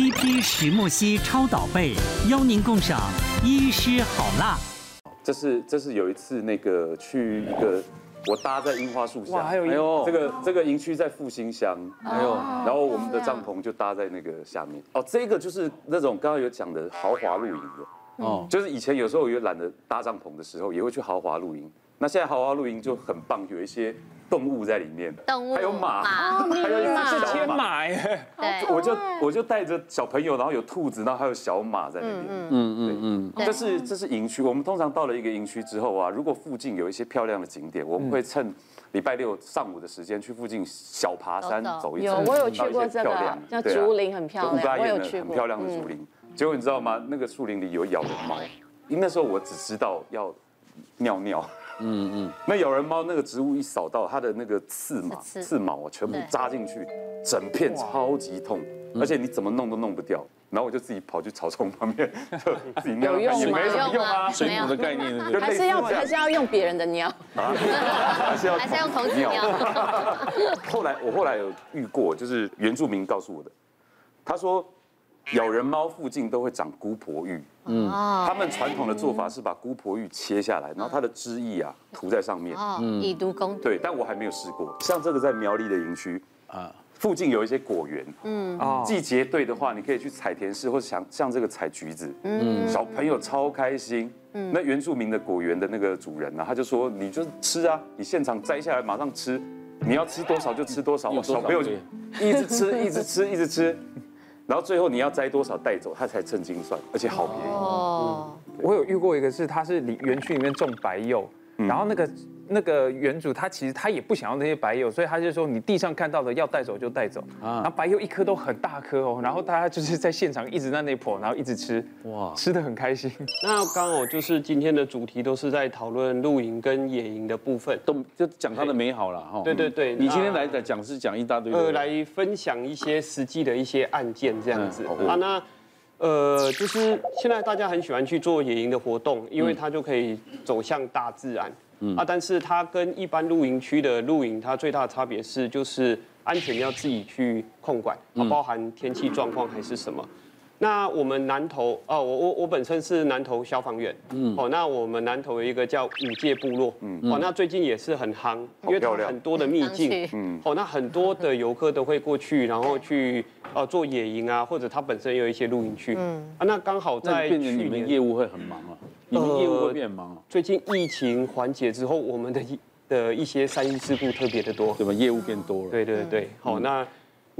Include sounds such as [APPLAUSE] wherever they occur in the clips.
TP 石墨烯超导被，邀您共赏医师好辣。这是这是有一次那个去一个我搭在樱花树下，还有这个这个营区在复兴乡，还有，然后我们的帐篷就搭在那个下面。哦，这个就是那种刚刚有讲的豪华露营的，哦，就是以前有时候也懒得搭帐篷的时候，也会去豪华露营。那现在豪华露营就很棒，有一些动物在里面，动物还有马，马还有一只是小马。天马哎，对，我就我就带着小朋友，然后有兔子，然后还有小马在那边。嗯嗯嗯，这是这是营区。我们通常到了一个营区之后啊，如果附近有一些漂亮的景点，我们会趁礼拜六上午的时间去附近小爬山走一走。有，我有去过这个到一些漂亮，叫竹林，很漂亮，我有去过。的很漂亮的竹林。结果你知道吗？那个树林里有咬人猫，因为那时候我只知道要尿尿。嗯嗯，那咬人猫那个植物一扫到它的那个刺毛，刺。刺毛啊，全部扎进去，整片超级痛，而且你怎么弄都弄不掉。然后我就自己跑去草丛旁边，[LAUGHS] 就自己尿。尿，有用吗？也没什么用啊，水母的概念就类似还是要还是要用别人的尿，[LAUGHS] 还是要还是要用童子尿。[LAUGHS] 后来我后来有遇过，就是原住民告诉我的，他说咬人猫附近都会长姑婆芋，嗯，他们传统的做法是把姑婆芋切下来，然后它的汁液啊涂在上面，哦，以毒攻毒。对，但我还没有试过。像这个在苗栗的营区啊，附近有一些果园，嗯，哦，季节对的话，你可以去采甜柿，或者像像这个采橘子，嗯，小朋友超开心。嗯，那原住民的果园的那个主人呢，他就说，你就吃啊，你现场摘下来马上吃，你要吃多少就吃多少。有多少小朋友就一直吃，一直吃，一直吃，然后最后你要摘多少带走，他才称斤算，而且好便宜。哦，我有遇过一个是，他是里园区里面种白柚，然后那个那个原主他其实他也不想要那些白柚，所以他就说你地上看到的要带走就带走，然后白柚一颗都很大颗哦，然后大家就是在现场一直在那破，然后一直吃，哇，吃的很开心。那刚好就是今天的主题都是在讨论露营跟野营的部分，都就讲它的美好了哈。对对对你今天来的讲是讲一大堆，呃，来分享一些实际的一些案件这样子嗯啊。那呃，就是现在大家很喜欢去做野营的活动，因为它就可以走向大自然。嗯啊，但是它跟一般露营区的露营，它最大的差别是就是安全要自己去控管，啊，包含天气状况还是什么。那我们南投哦，我我我本身是南投消防员，嗯，哦，那我们南投有一个叫五界部落，嗯，哦，那最近也是很夯，因为它很多的秘境，嗯，哦，那很多的游客都会过去，然后去呃做野营啊，或者它本身有一些露营区，嗯，啊，那刚好在去变成你们年业务会很忙啊，你们业务会变忙啊，最近疫情缓解之后，我们的一的一些山岳事故特别的多，对吧？业务变多了，对对对，好，那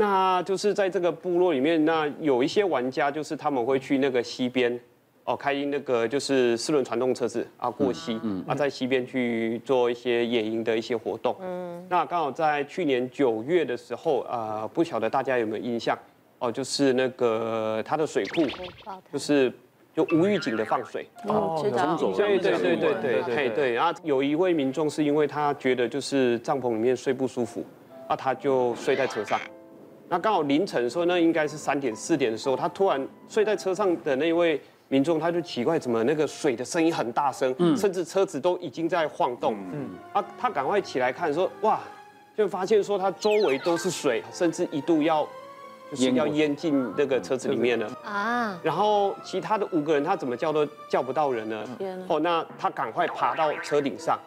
那就是在这个部落里面，那有一些玩家就是他们会去那个溪边，哦，开那个就是四轮传动车子啊过溪，啊在溪边去做一些野营的一些活动。嗯，那刚好在去年九月的时候，啊，不晓得大家有没有印象？哦，就是那个它的水库，就是就无预警的放水。哦，知道。对对对对对对对，然后有一位民众是因为他觉得就是帐篷里面睡不舒服，啊，他就睡在车上。那刚好凌晨的时候，那应该是三点四点的时候，他突然睡在车上的那位民众，他就奇怪，怎么那个水的声音很大声，嗯甚至车子都已经在晃动。嗯，啊，他赶快起来看，说哇，就发现说他周围都是水，甚至一度要就是要淹进那个车子里面了。啊，然后其他的五个人，他怎么叫都叫不到人呢？哦，那他赶快爬到车顶上，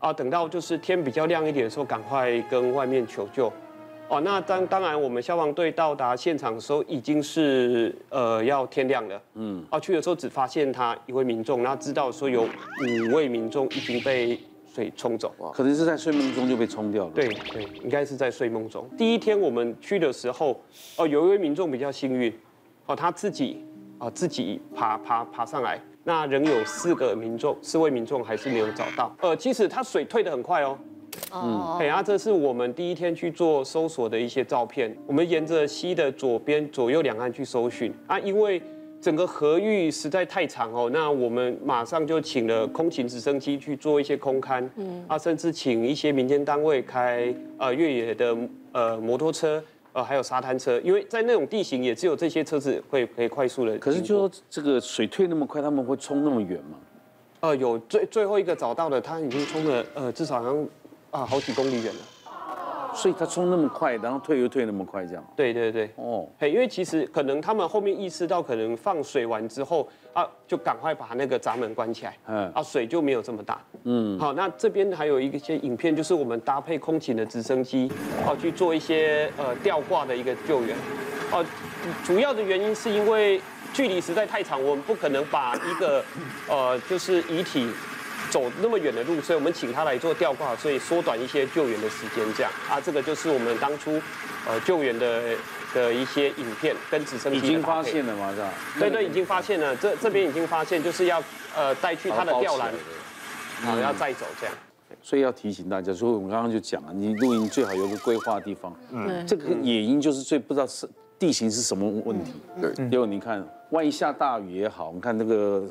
啊，等到就是天比较亮一点的时候，赶快跟外面求救。哦，那当当然，我们消防队到达现场的时候，已经是呃要天亮了。嗯，啊，去的时候只发现他一位民众，然后知道说有五位民众已经被水冲走。可能是在睡梦中就被冲掉了。对对，应该是在睡梦中。第一天我们去的时候，哦，有一位民众比较幸运，哦，他自己啊自己爬爬爬上来，那仍有四个民众，四位民众还是没有找到。呃，其实他水退得很快哦。哦，哎，啊，这是我们第一天去做搜索的一些照片。我们沿着溪的左边、左右两岸去搜寻啊，因为整个河域实在太长哦，那我们马上就请了空勤直升机去做一些空勘，嗯，啊，甚至请一些民间单位开呃越野的呃摩托车，呃，还有沙滩车，因为在那种地形也只有这些车子会可以快速的。可是就说这个水退那么快，他们会冲那么远吗？呃，有最最后一个找到的，他已经冲了呃至少好像啊好几公里远了。所以他冲那么快，然后退又退那么快，这样。对对对，哦，嘿，因为其实可能他们后面意识到，可能放水完之后啊，就赶快把那个闸门关起来，嗯啊，水就没有这么大。嗯，好，那这边还有一些影片，就是我们搭配空勤的直升机，哦，去做一些呃吊挂的一个救援。哦，主要的原因是因为距离实在太长，我们不可能把一个呃就是遗体。走那么远的路，所以我们请他来做吊挂，所以缩短一些救援的时间，这样啊，这个就是我们当初呃救援的的一些影片跟直升机已经发现了吗？是吧？对对，已经发现了，这这边已经发现，就是要呃带去他的吊篮，好要载走这样。所以要提醒大家，所以我们刚刚就讲了，你露营最好有个规划的地方。嗯，这个野营就是最不知道是地形是什么问题。对，因为你看，万一下大雨也好，你看那个。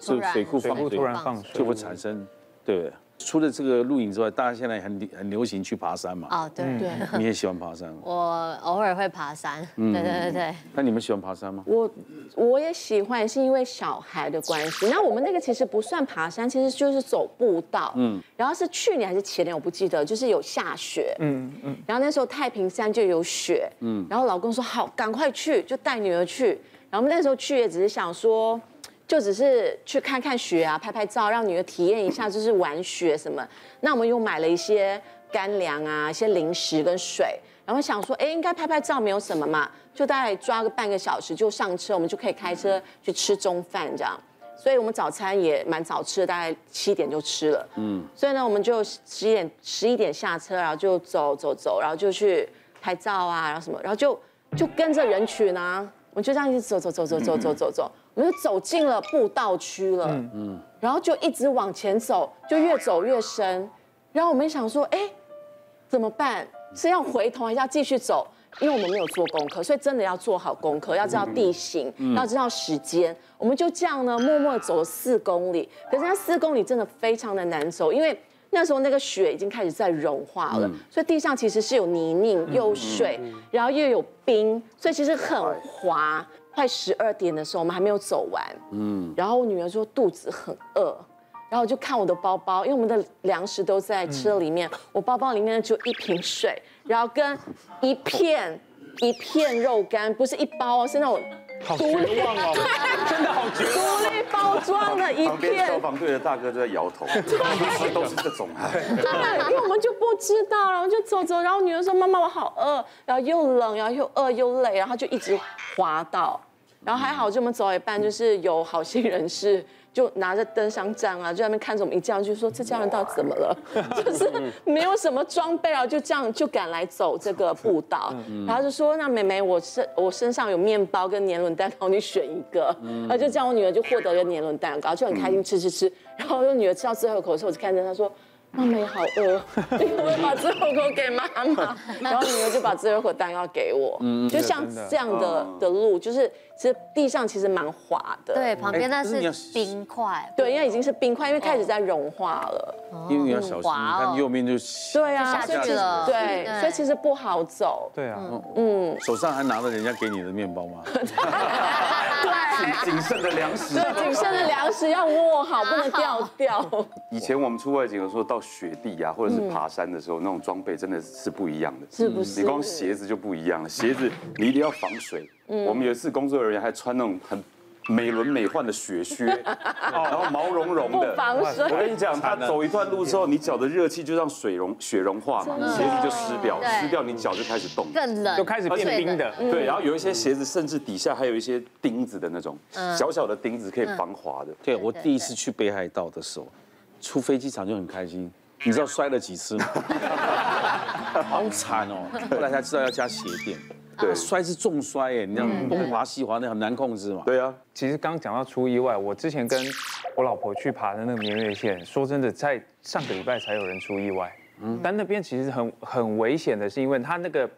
是水库放突然放水就会产生，对不对？除了这个露营之外，大家现在很很流行去爬山嘛。哦，对对。[LAUGHS] 你也喜欢爬山？我偶尔会爬山。对对对对。那你们喜欢爬山吗？我我也喜欢，是因为小孩的关系。那我们那个其实不算爬山，其实就是走步道。嗯。然后是去年还是前年，我不记得，就是有下雪。嗯嗯。然后那时候太平山就有雪。嗯。然后老公说好，赶快去，就带女儿去。然后我们那时候去也只是想说。就只是去看看雪啊，拍拍照，让女儿体验一下，就是玩雪什么。那我们又买了一些干粮啊，一些零食跟水，然后想说，哎，应该拍拍照没有什么嘛，就大概抓个半个小时就上车，我们就可以开车去吃中饭这样。所以我们早餐也蛮早吃的，大概七点就吃了。嗯。所以呢，我们就十一点十一点下车，然后就走走走，然后就去拍照啊，然后什么，然后就就跟着人群啊，我们就这样一直走走走走走走走走。我们就走进了步道区了，嗯嗯，然后就一直往前走，就越走越深，然后我们想说，哎，怎么办？是要回头还是要继续走？因为我们没有做功课，所以真的要做好功课，要知道地形，要知道时间。我们就这样呢，默默走了四公里。可是那四公里真的非常的难走，因为那时候那个雪已经开始在融化了，所以地上其实是有泥泞、有水，然后又有冰，所以其实很滑。快十二点的时候，我们还没有走完。嗯，然后我女儿说肚子很饿，然后我就看我的包包，因为我们的粮食都在车里面，我包包里面就一瓶水，然后跟一片一片肉干，不是一包哦，是那种独立哦，[LAUGHS] 真的好绝望，独立包装的一片。消防队的大哥就在摇头，都是这种。当然，因为我们就不知道，然后就走走，然后女儿说：“妈妈，我好饿。”然后又冷，然后又饿又累，然后就一直滑倒。然后还好，就我们走一半，就是有好心人士就拿着灯箱杖啊，就在那边看着我们一这样，就说这家人到底怎么了？就是没有什么装备啊，就这样就赶来走这个步道。然后就说：“那妹妹，我身我身上有面包跟年轮蛋糕，你选一个。”然后就这样，我女儿就获得了年轮蛋糕，就很开心吃吃吃。然后我女儿吃到最后一口的时候，我就看着她说。妈妈 [LAUGHS] 也好饿，你可不可以把自火锅给妈妈？[LAUGHS] 然后女儿就把最后一口蛋糕给我。嗯，就像这样的的路，就是其实地上其实蛮滑的。对，旁边那是冰块。对，因为已经是冰块，因为开始在融化了。因为你要小心，你看右边就对啊，下去了。对，所以其实不好走。对啊，嗯，手上还拿着人家给你的面包吗？[LAUGHS] 对，仅剩的粮食。对，仅剩的粮食要握好，不能掉掉。[LAUGHS] 以前我们出外景的时候，到雪地啊，或者是爬山的时候，那种装备真的是不一样的，是不是？你光鞋子就不一样了，鞋子你一定要防水。我们有一次工作人员还穿那种很美轮美奂的雪靴，[LAUGHS] 然后毛茸茸的，我跟你讲，他走一段路之后，你脚的热气就让水融雪融化嘛，鞋子就湿掉，湿掉你脚就开始冻，更冷，就开始变冰的。对，然后有一些鞋子甚至底下还有一些钉子的那种小小的钉子可以防滑的。对，我第一次去北海道的时候，出飞机场就很开心。你知道摔了几次吗？[LAUGHS] 好惨哦！后来才知道要加鞋垫。对，摔是重摔哎，你知道东滑西滑那很难控制嘛。对啊，其实刚讲到出意外，我之前跟我老婆去爬的那个明月线，说真的，在上个礼拜才有人出意外。嗯，但那边其实很很危险的，是因为它那个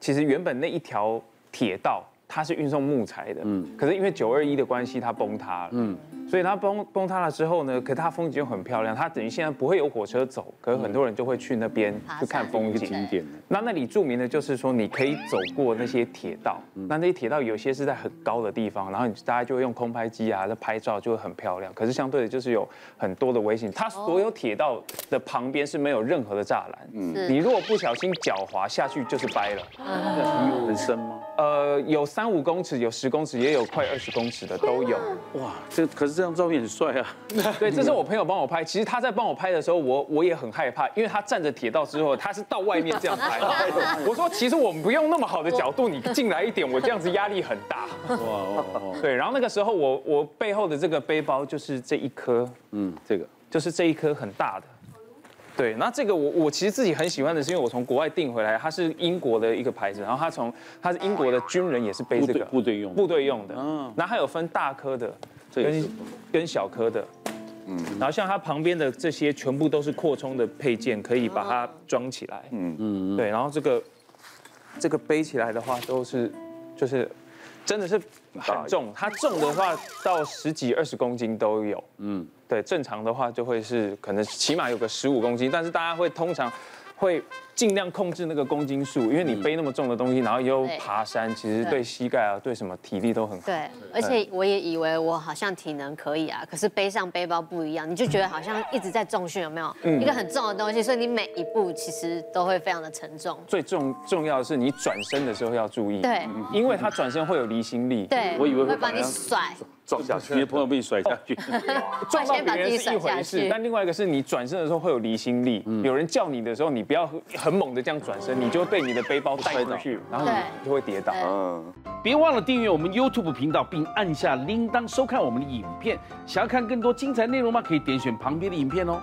其实原本那一条铁道它是运送木材的，嗯，可是因为九二一的关系，它崩塌了，嗯。所以它崩崩塌了之后呢，可是它风景又很漂亮。它等于现在不会有火车走，可是很多人就会去那边去看风景。景点。那那里著名的就是说，你可以走过那些铁道。那那些铁道有些是在很高的地方，然后你大家就会用空拍机啊在拍照，就会很漂亮。可是相对的，就是有很多的危险。它所有铁道的旁边是没有任何的栅栏。嗯。你如果不小心脚滑下去，就是掰了。嗯。很深吗？呃，有三五公尺，有十公尺，也有快二十公尺的都有。哇，这可是。这张照片很帅啊！[LAUGHS] 对，这是我朋友帮我拍。其实他在帮我拍的时候，我我也很害怕，因为他站着铁道之后，他是到外面这样拍。[LAUGHS] 我说，其实我们不用那么好的角度，你进来一点，我这样子压力很大。哇哇哇！对，然后那个时候我我背后的这个背包就是这一颗，嗯，这个就是这一颗很大的。对，那这个我我其实自己很喜欢的是，因为我从国外订回来，它是英国的一个牌子，然后它从它是英国的军人也是背这个部队用部队用的，嗯，然后还有分大颗的。跟跟小颗的，嗯，然后像它旁边的这些全部都是扩充的配件，可以把它装起来，嗯。嗯，对，然后这个这个背起来的话都是就是真的是很重，它重的话到十几二十公斤都有，嗯，对，正常的话就会是可能起码有个十五公斤，但是大家会通常会。尽量控制那个公斤数，因为你背那么重的东西，然后又爬山，其实对膝盖啊，对什么体力都很好。对，而且我也以为我好像体能可以啊，可是背上背包不一样，你就觉得好像一直在重训，有没有？一个很重的东西，所以你每一步其实都会非常的沉重。最重重要的是你转身的时候要注意，对，因为它转身会有离心力。对，我以为会把你甩撞下去，你的朋友被你甩下去，撞到别人是一回事，但另外一个是你转身的时候会有离心力，有人叫你的时候，你不要很猛的这样转身。你就会被你的背包带出去，然后你就会跌倒。嗯，别忘了订阅我们 YouTube 频道，并按下铃铛收看我们的影片。想要看更多精彩内容吗？可以点选旁边的影片哦。